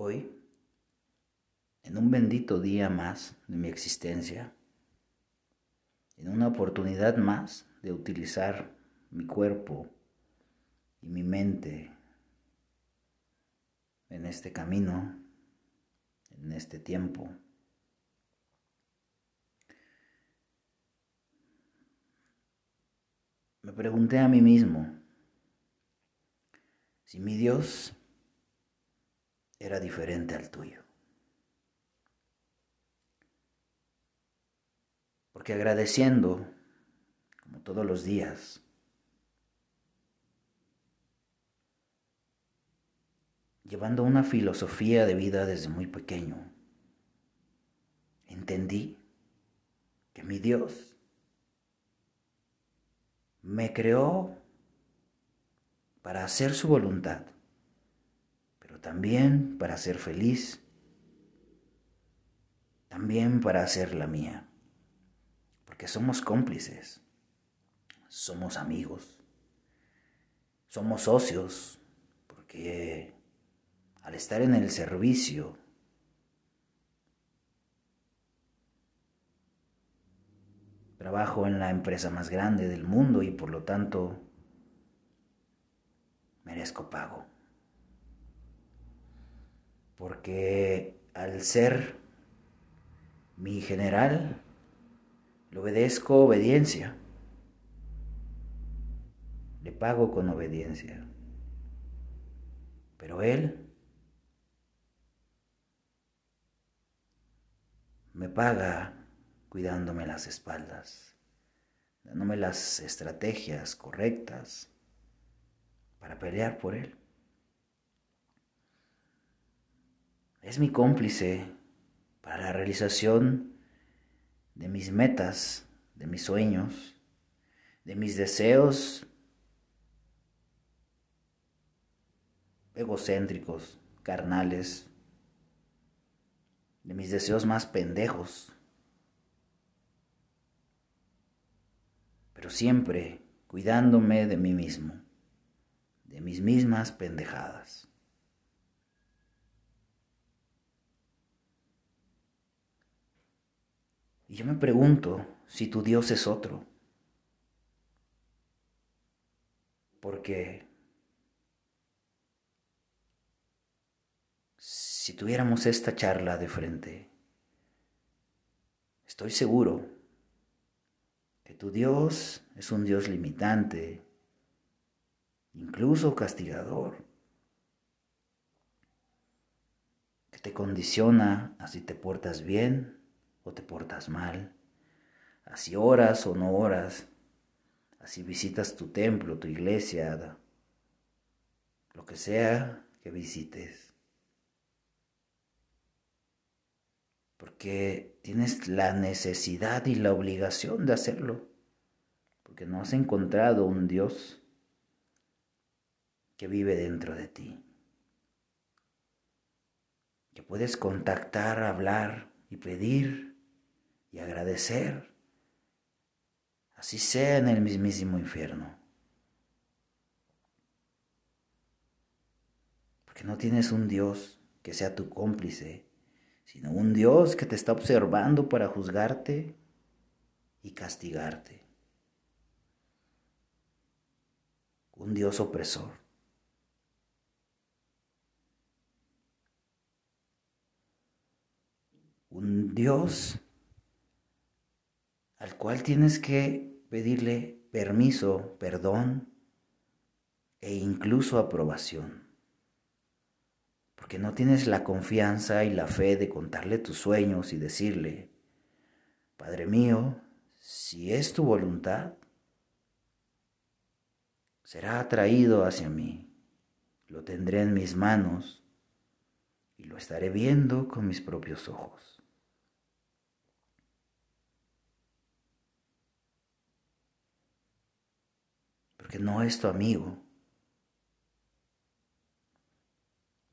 Hoy, en un bendito día más de mi existencia, en una oportunidad más de utilizar mi cuerpo y mi mente en este camino, en este tiempo. Me pregunté a mí mismo si mi Dios era diferente al tuyo. Porque agradeciendo, como todos los días, llevando una filosofía de vida desde muy pequeño, entendí que mi Dios me creó para hacer su voluntad también para ser feliz, también para hacer la mía, porque somos cómplices, somos amigos, somos socios, porque al estar en el servicio, trabajo en la empresa más grande del mundo y por lo tanto merezco pago porque al ser mi general, le obedezco obediencia, le pago con obediencia, pero él me paga cuidándome las espaldas, dándome las estrategias correctas para pelear por él. Es mi cómplice para la realización de mis metas, de mis sueños, de mis deseos egocéntricos, carnales, de mis deseos más pendejos, pero siempre cuidándome de mí mismo, de mis mismas pendejadas. Yo me pregunto si tu Dios es otro. Porque si tuviéramos esta charla de frente, estoy seguro que tu Dios es un Dios limitante, incluso castigador, que te condiciona a si te portas bien te portas mal, así oras o no oras, así visitas tu templo, tu iglesia, lo que sea que visites. Porque tienes la necesidad y la obligación de hacerlo, porque no has encontrado un Dios que vive dentro de ti, que puedes contactar, hablar y pedir y agradecer, así sea en el mismísimo infierno. Porque no tienes un Dios que sea tu cómplice, sino un Dios que te está observando para juzgarte y castigarte. Un Dios opresor. Un Dios al cual tienes que pedirle permiso, perdón e incluso aprobación. Porque no tienes la confianza y la fe de contarle tus sueños y decirle, Padre mío, si es tu voluntad, será atraído hacia mí, lo tendré en mis manos y lo estaré viendo con mis propios ojos. Porque no es tu amigo,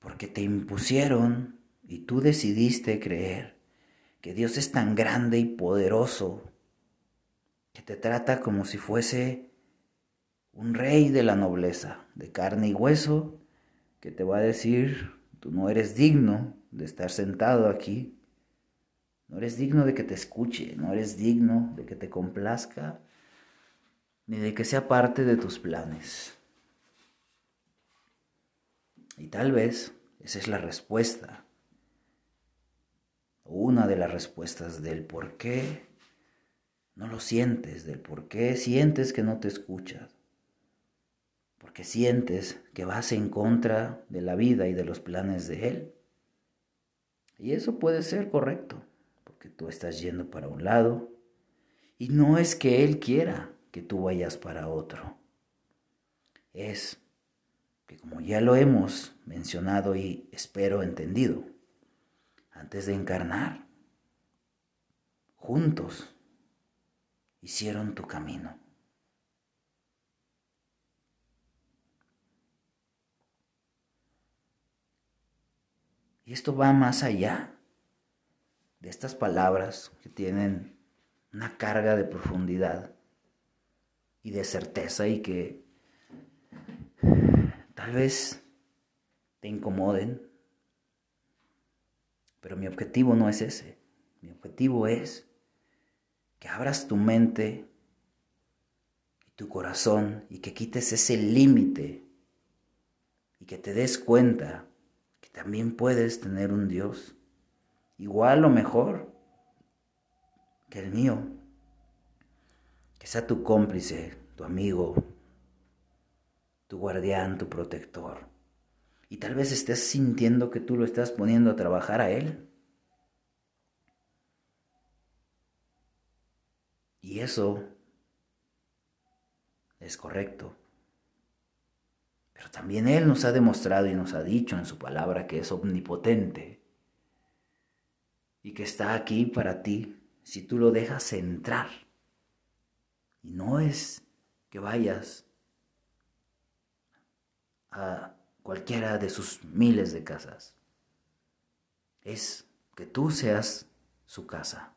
porque te impusieron y tú decidiste creer que Dios es tan grande y poderoso que te trata como si fuese un rey de la nobleza, de carne y hueso, que te va a decir tú no eres digno de estar sentado aquí, no eres digno de que te escuche, no eres digno de que te complazca, ni de que sea parte de tus planes. Y tal vez esa es la respuesta, una de las respuestas del por qué no lo sientes, del por qué sientes que no te escuchas, porque sientes que vas en contra de la vida y de los planes de Él. Y eso puede ser correcto, porque tú estás yendo para un lado y no es que Él quiera que tú vayas para otro. Es que como ya lo hemos mencionado y espero entendido, antes de encarnar, juntos hicieron tu camino. Y esto va más allá de estas palabras que tienen una carga de profundidad y de certeza y que tal vez te incomoden, pero mi objetivo no es ese. Mi objetivo es que abras tu mente y tu corazón y que quites ese límite y que te des cuenta que también puedes tener un Dios igual o mejor que el mío, que sea tu cómplice, tu amigo, tu guardián, tu protector. Y tal vez estés sintiendo que tú lo estás poniendo a trabajar a Él. Y eso es correcto. Pero también Él nos ha demostrado y nos ha dicho en su palabra que es omnipotente y que está aquí para ti si tú lo dejas entrar. Y no es que vayas a cualquiera de sus miles de casas. Es que tú seas su casa.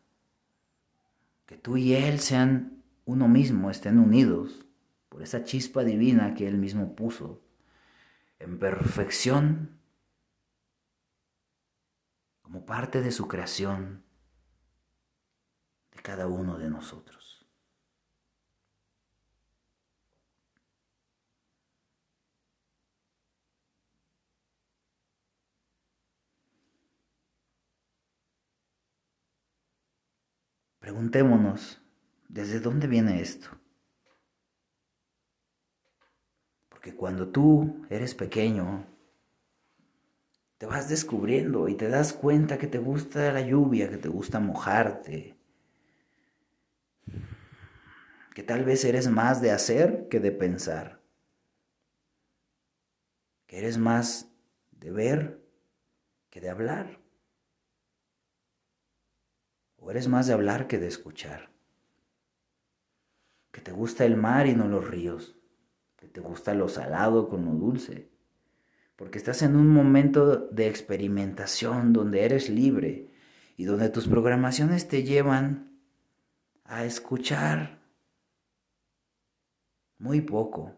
Que tú y Él sean uno mismo, estén unidos por esa chispa divina que Él mismo puso en perfección como parte de su creación de cada uno de nosotros. Preguntémonos, ¿desde dónde viene esto? Porque cuando tú eres pequeño, te vas descubriendo y te das cuenta que te gusta la lluvia, que te gusta mojarte, que tal vez eres más de hacer que de pensar, que eres más de ver que de hablar eres más de hablar que de escuchar. Que te gusta el mar y no los ríos. Que te gusta lo salado con lo dulce. Porque estás en un momento de experimentación donde eres libre y donde tus programaciones te llevan a escuchar muy poco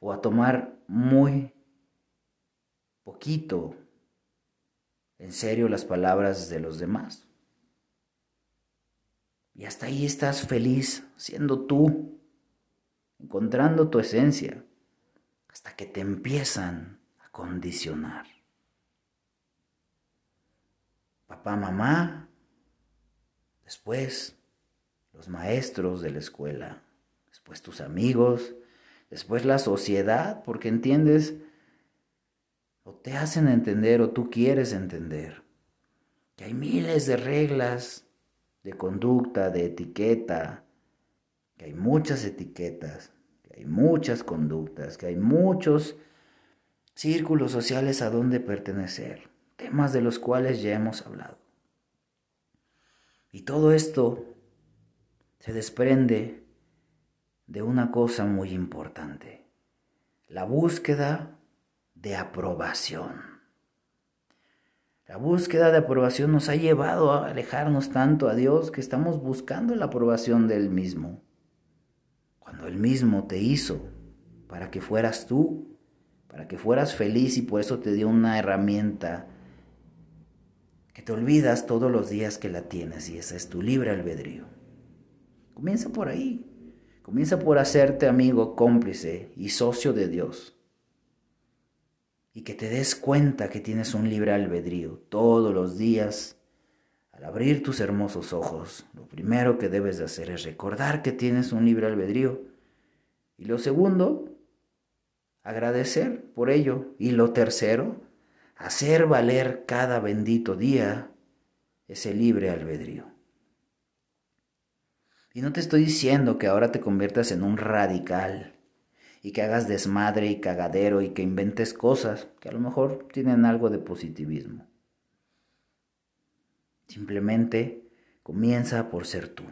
o a tomar muy poquito en serio las palabras de los demás. Y hasta ahí estás feliz siendo tú, encontrando tu esencia, hasta que te empiezan a condicionar. Papá, mamá, después los maestros de la escuela, después tus amigos, después la sociedad, porque entiendes, o te hacen entender o tú quieres entender que hay miles de reglas de conducta, de etiqueta, que hay muchas etiquetas, que hay muchas conductas, que hay muchos círculos sociales a donde pertenecer, temas de los cuales ya hemos hablado. Y todo esto se desprende de una cosa muy importante, la búsqueda de aprobación. La búsqueda de aprobación nos ha llevado a alejarnos tanto a Dios que estamos buscando la aprobación del mismo. Cuando Él mismo te hizo para que fueras tú para que fueras feliz y por eso te dio una herramienta que te olvidas todos los días que la tienes y esa es tu libre albedrío. Comienza por ahí. Comienza por hacerte amigo, cómplice y socio de Dios. Y que te des cuenta que tienes un libre albedrío todos los días. Al abrir tus hermosos ojos, lo primero que debes de hacer es recordar que tienes un libre albedrío. Y lo segundo, agradecer por ello. Y lo tercero, hacer valer cada bendito día ese libre albedrío. Y no te estoy diciendo que ahora te conviertas en un radical y que hagas desmadre y cagadero y que inventes cosas que a lo mejor tienen algo de positivismo. Simplemente comienza por ser tú.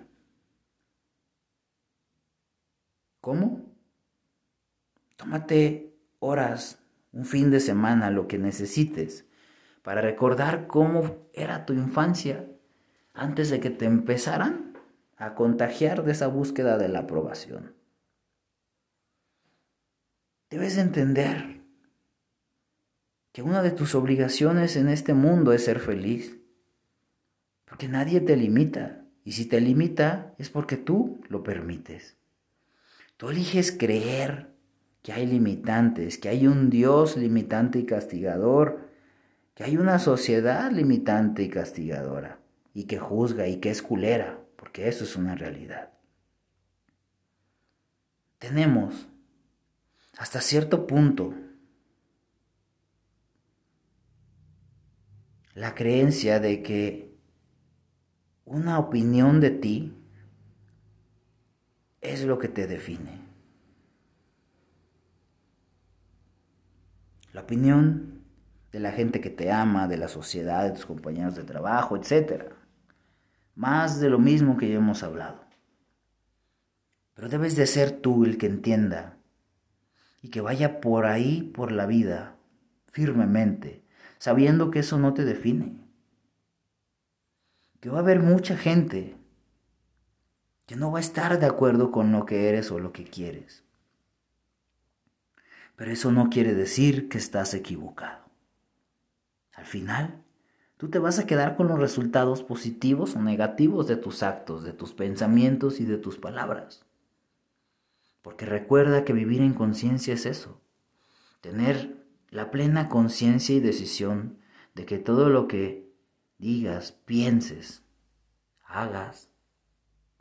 ¿Cómo? Tómate horas, un fin de semana, lo que necesites, para recordar cómo era tu infancia antes de que te empezaran a contagiar de esa búsqueda de la aprobación. Debes entender que una de tus obligaciones en este mundo es ser feliz, porque nadie te limita, y si te limita es porque tú lo permites. Tú eliges creer que hay limitantes, que hay un Dios limitante y castigador, que hay una sociedad limitante y castigadora, y que juzga y que es culera porque eso es una realidad. Tenemos hasta cierto punto la creencia de que una opinión de ti es lo que te define. La opinión de la gente que te ama, de la sociedad, de tus compañeros de trabajo, etcétera más de lo mismo que ya hemos hablado. Pero debes de ser tú el que entienda y que vaya por ahí, por la vida, firmemente, sabiendo que eso no te define. Que va a haber mucha gente que no va a estar de acuerdo con lo que eres o lo que quieres. Pero eso no quiere decir que estás equivocado. Al final, Tú te vas a quedar con los resultados positivos o negativos de tus actos, de tus pensamientos y de tus palabras. Porque recuerda que vivir en conciencia es eso, tener la plena conciencia y decisión de que todo lo que digas, pienses, hagas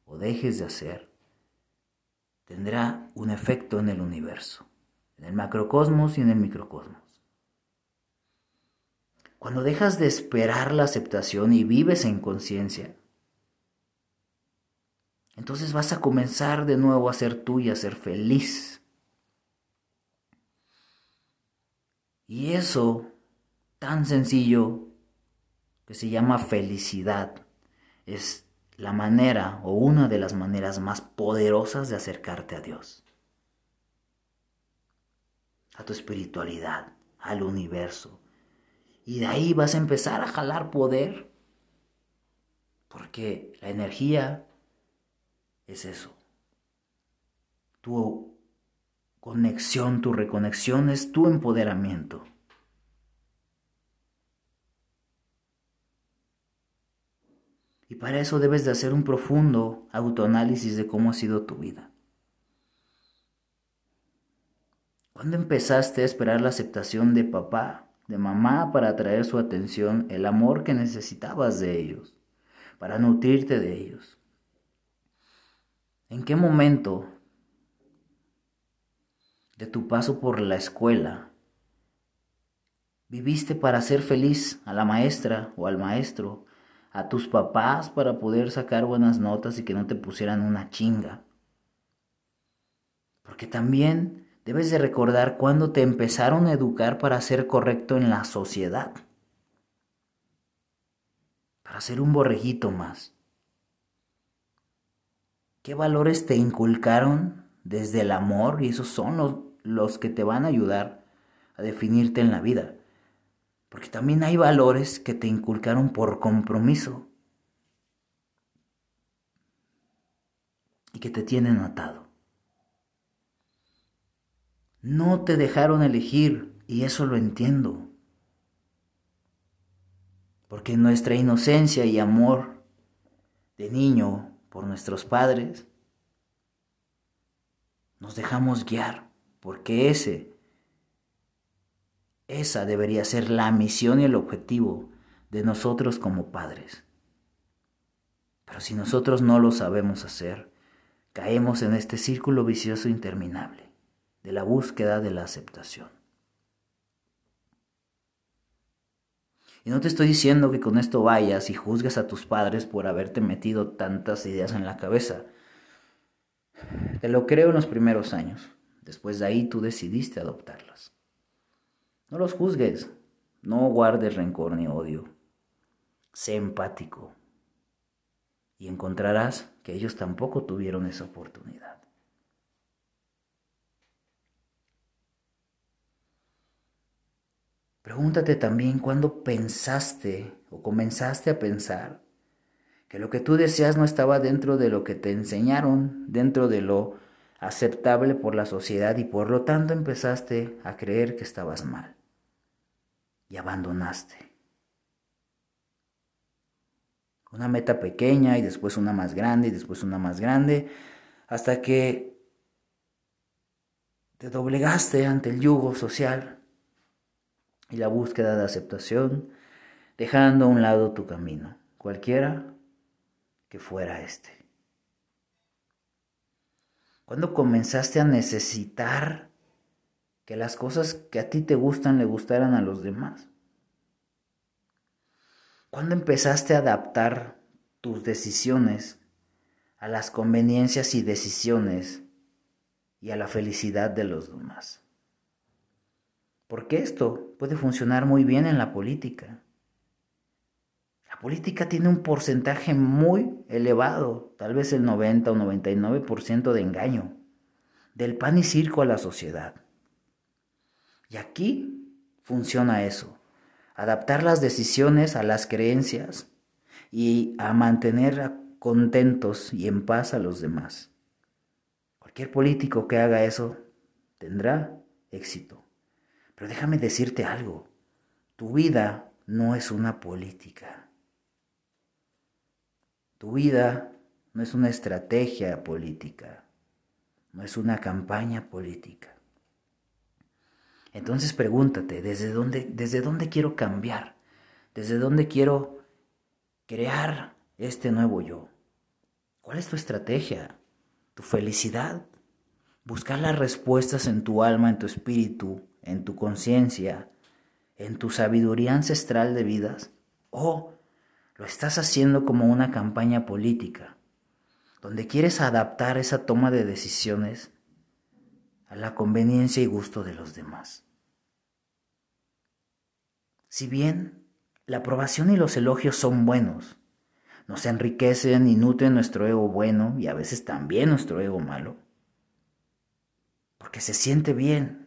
o dejes de hacer, tendrá un efecto en el universo, en el macrocosmos y en el microcosmos. Cuando dejas de esperar la aceptación y vives en conciencia, entonces vas a comenzar de nuevo a ser tú y a ser feliz. Y eso, tan sencillo, que se llama felicidad, es la manera o una de las maneras más poderosas de acercarte a Dios, a tu espiritualidad, al universo, y de ahí vas a empezar a jalar poder. Porque la energía es eso. Tu conexión, tu reconexión es tu empoderamiento. Y para eso debes de hacer un profundo autoanálisis de cómo ha sido tu vida. ¿Cuándo empezaste a esperar la aceptación de papá de mamá para atraer su atención, el amor que necesitabas de ellos, para nutrirte de ellos. ¿En qué momento de tu paso por la escuela viviste para ser feliz a la maestra o al maestro, a tus papás para poder sacar buenas notas y que no te pusieran una chinga? Porque también Debes de recordar cuando te empezaron a educar para ser correcto en la sociedad. Para ser un borrejito más. ¿Qué valores te inculcaron desde el amor? Y esos son los, los que te van a ayudar a definirte en la vida. Porque también hay valores que te inculcaron por compromiso y que te tienen atado. No te dejaron elegir y eso lo entiendo. Porque nuestra inocencia y amor de niño por nuestros padres, nos dejamos guiar, porque ese, esa debería ser la misión y el objetivo de nosotros como padres. Pero si nosotros no lo sabemos hacer, caemos en este círculo vicioso interminable de la búsqueda de la aceptación. Y no te estoy diciendo que con esto vayas y juzgues a tus padres por haberte metido tantas ideas en la cabeza. Te lo creo en los primeros años. Después de ahí tú decidiste adoptarlas. No los juzgues. No guardes rencor ni odio. Sé empático. Y encontrarás que ellos tampoco tuvieron esa oportunidad. Pregúntate también cuándo pensaste o comenzaste a pensar que lo que tú deseas no estaba dentro de lo que te enseñaron, dentro de lo aceptable por la sociedad y por lo tanto empezaste a creer que estabas mal y abandonaste. Una meta pequeña y después una más grande y después una más grande hasta que te doblegaste ante el yugo social y la búsqueda de aceptación, dejando a un lado tu camino, cualquiera que fuera este. Cuando comenzaste a necesitar que las cosas que a ti te gustan le gustaran a los demás? cuando empezaste a adaptar tus decisiones a las conveniencias y decisiones y a la felicidad de los demás? Porque esto puede funcionar muy bien en la política. La política tiene un porcentaje muy elevado, tal vez el 90 o 99% de engaño, del pan y circo a la sociedad. Y aquí funciona eso, adaptar las decisiones a las creencias y a mantener contentos y en paz a los demás. Cualquier político que haga eso tendrá éxito. Pero déjame decirte algo, tu vida no es una política. Tu vida no es una estrategia política, no es una campaña política. Entonces pregúntate, ¿desde dónde, desde dónde quiero cambiar? ¿Desde dónde quiero crear este nuevo yo? ¿Cuál es tu estrategia? ¿Tu felicidad? Buscar las respuestas en tu alma, en tu espíritu, en tu conciencia, en tu sabiduría ancestral de vidas, o lo estás haciendo como una campaña política, donde quieres adaptar esa toma de decisiones a la conveniencia y gusto de los demás. Si bien la aprobación y los elogios son buenos, nos enriquecen y nutren nuestro ego bueno y a veces también nuestro ego malo, porque se siente bien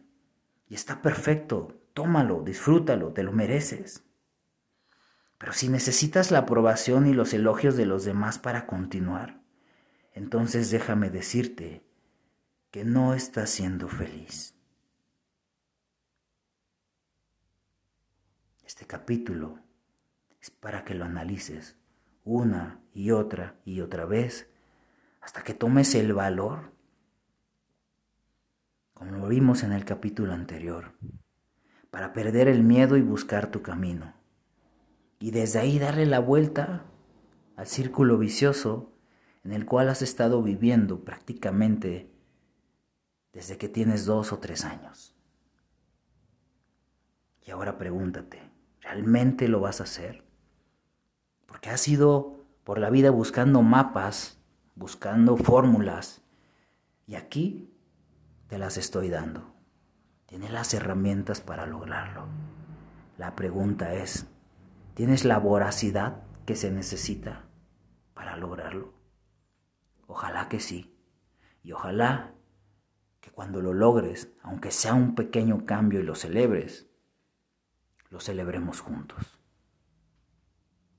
y está perfecto, tómalo, disfrútalo, te lo mereces. Pero si necesitas la aprobación y los elogios de los demás para continuar, entonces déjame decirte que no estás siendo feliz. Este capítulo es para que lo analices una y otra y otra vez hasta que tomes el valor como lo vimos en el capítulo anterior, para perder el miedo y buscar tu camino. Y desde ahí darle la vuelta al círculo vicioso en el cual has estado viviendo prácticamente desde que tienes dos o tres años. Y ahora pregúntate, ¿realmente lo vas a hacer? Porque has ido por la vida buscando mapas, buscando fórmulas, y aquí te las estoy dando. Tienes las herramientas para lograrlo. La pregunta es, ¿tienes la voracidad que se necesita para lograrlo? Ojalá que sí. Y ojalá que cuando lo logres, aunque sea un pequeño cambio y lo celebres, lo celebremos juntos.